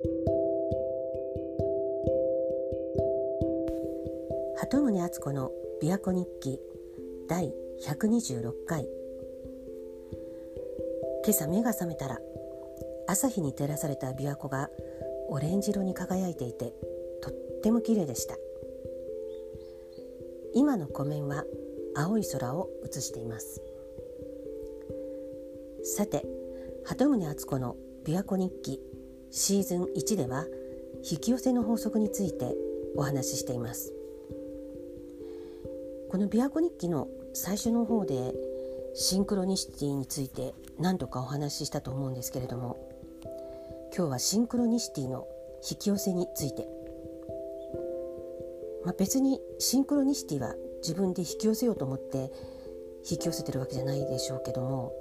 鳩宗敦子の琵琶湖日記第126回。今朝目が覚めたら朝日に照らされた琵琶湖がオレンジ色に輝いていてとっても綺麗でした。今の湖面は青い空を映しています。さて鳩宗敦子の琵琶湖日記シーズン1では引き寄せの法則についてお話ししています。この琵琶湖日記の最初の方でシンクロニシティについて何度かお話ししたと思うんですけれども今日はシンクロニシティの引き寄せについて、まあ、別にシンクロニシティは自分で引き寄せようと思って引き寄せてるわけじゃないでしょうけども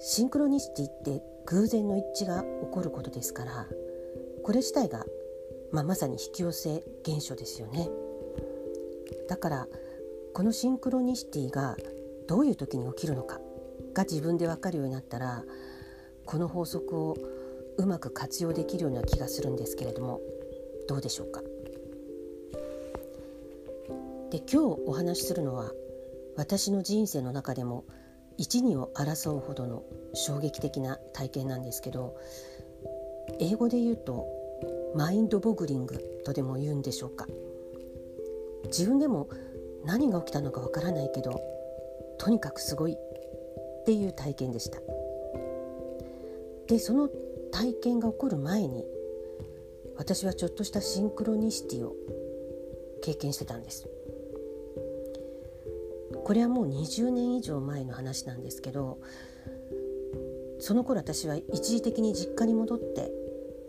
シンクロニシティって偶然の一致が起こることですからこれ自体が、まあ、まさに引き寄せ現象ですよね。だからこのシンクロニシティがどういう時に起きるのかが自分で分かるようになったらこの法則をうまく活用できるような気がするんですけれどもどうでしょうかで今日お話しするのは私の人生の中でも一二を争うほどの衝撃的な体験なんですけど英語で言うとマインドボグリングとでも言うんでしょうか。自分でも何が起きたのかわからないけどとにかくすごいっていう体験でした。でその体験が起こる前に私はちょっとしたシンクロニシティを経験してたんです。これはもう20年以上前の話なんですけどその頃私は一時的に実家に戻って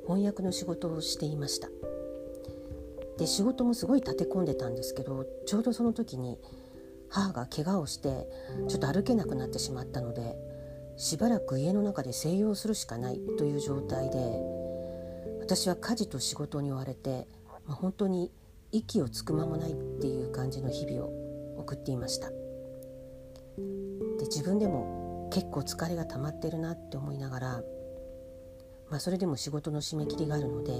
翻訳の仕事をしていました。で仕事もすごい立て込んでたんですけどちょうどその時に母が怪我をしてちょっと歩けなくなってしまったのでしばらく家の中で静養するしかないという状態で私は家事と仕事に追われて、まあ、本当に息をつく間もないっていう感じの日々を送っていました。で自分でも結構疲れが溜まってるなって思いながら、まあ、それでも仕事の締め切りがあるので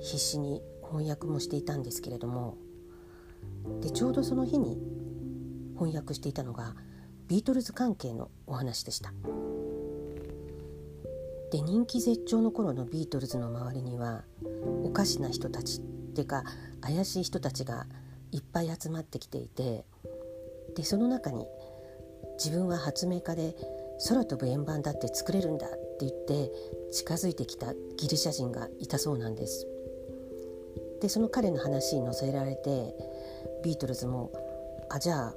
必死に翻訳もしていたんですけれどもでちょうどその日に翻訳していたのがビートルズ関係のお話でした。で人気絶頂の頃のビートルズの周りにはおかしな人たちっていうか怪しい人たちがいっぱい集まってきていてでその中に自分は発明家で空飛ぶ円盤だって作れるんだって言って近づいてきたギリシャ人がいたそうなんです。でその彼の話に乗せられてビートルズも「あじゃあ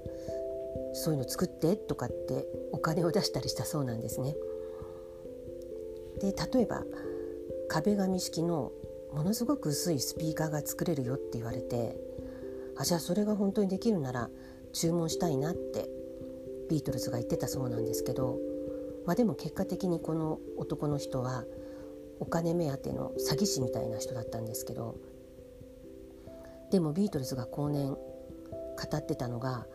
そういうの作って」とかってお金を出したりしたそうなんですね。で例えば壁紙式のものすごく薄いスピーカーが作れるよって言われてあじゃあそれが本当にできるなら注文したいなってビートルズが言ってたそうなんですけど、まあ、でも結果的にこの男の人はお金目当ての詐欺師みたいな人だったんですけどでもビートルズが後年語ってたのが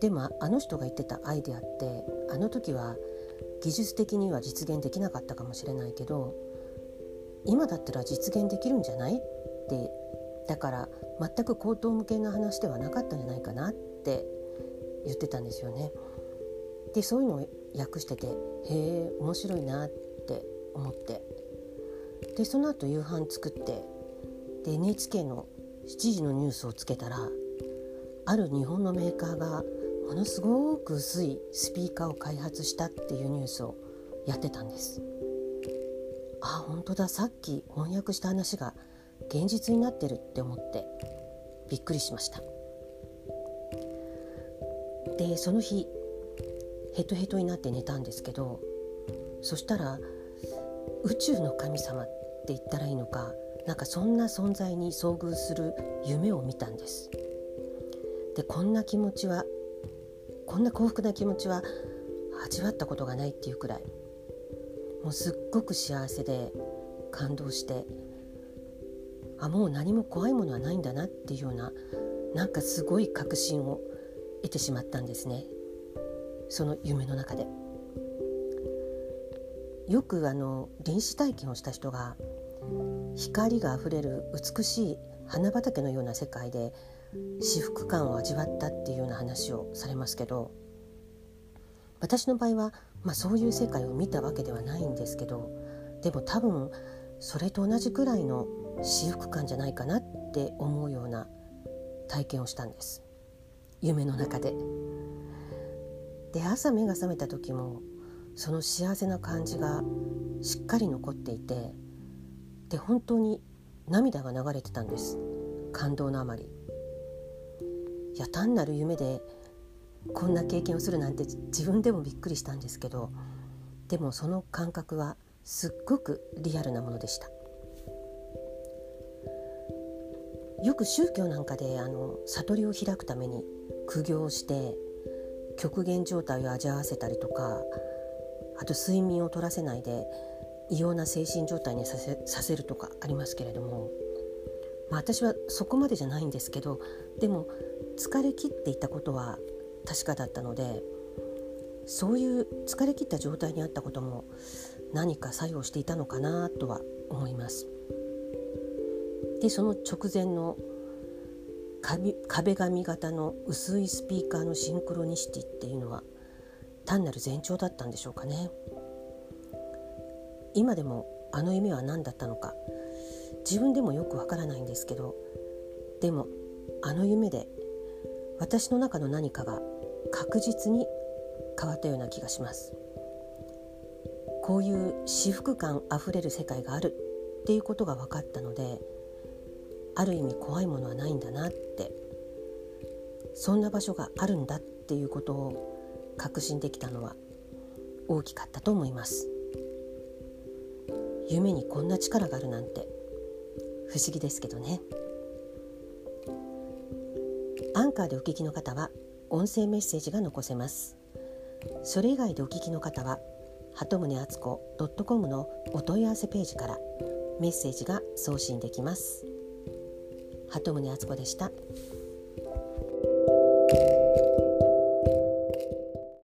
でもあの人が言ってたアイデアってあの時は技術的には実現できなかったかもしれないけど今だったら実現できるんじゃないってだから全く口頭向けな話ではなかったんじゃないかなって言ってたんですよね。でそういうのを訳しててへえ面白いなって思って。でその後夕飯作ってで NHK の7時のニュースをつけたらある日本のメーカーがものすごく薄いスピーカーを開発したっていうニュースをやってたんです。あ本当だ。さっき翻訳した話が現実になってるって思ってびっくりしました。でその日ヘトヘトになって寝たんですけどそしたら宇宙の神様って言ったらいいのかなんかそんな存在に遭遇する夢を見たんです。でこんな気持ちはこんな幸福な気持ちは味わったことがないっていうくらいもうすっごく幸せで感動してあもう何も怖いものはないんだなっていうようななんかすごい確信を得てしまったんですねその夢の中で。よくあの臨死体験をした人が光があふれる美しい花畑のような世界で至福感を味わったっていうような話をされますけど私の場合は、まあ、そういう世界を見たわけではないんですけどでも多分それと同じくらいの至福感じゃないかなって思うような体験をしたんです夢の中で。で朝目が覚めた時もその幸せな感じがしっかり残っていてで本当に涙が流れてたんです。感動のあまり。いや単なる夢でこんな経験をするなんて自分でもびっくりしたんですけどでもその感覚はすっごくリアルなものでした。よく宗教なんかであの悟りを開くために苦行して極限状態を味わわせたりとかあと睡眠を取らせないで異様な精神状態にさせさせるとかありますけれども、まあ、私はそこまでじゃないんですけどでも疲れ切っていたことは確かだったのでそういう疲れ切った状態にあったことも何か作用していたのかなとは思います。でその直前の壁紙型の薄いスピーカーのシンクロニシティっていうのは単なる前兆だったんでしょうかね。今でもあの夢は何だったのか自分でもよくわからないんですけどでもあの夢で私の中の何かが確実に変わったような気がします。こういう至福感あふれる世界があるっていうことが分かったのである意味怖いものはないんだなって。そんな場所があるんだっていうことを確信できたのは大きかったと思います。夢にこんな力があるなんて。不思議ですけどね。アンカーでお聞きの方は音声メッセージが残せます。それ以外でお聞きの方は鳩宗敦子 .com のお問い合わせページからメッセージが送信できます。鳩宗敦子でした。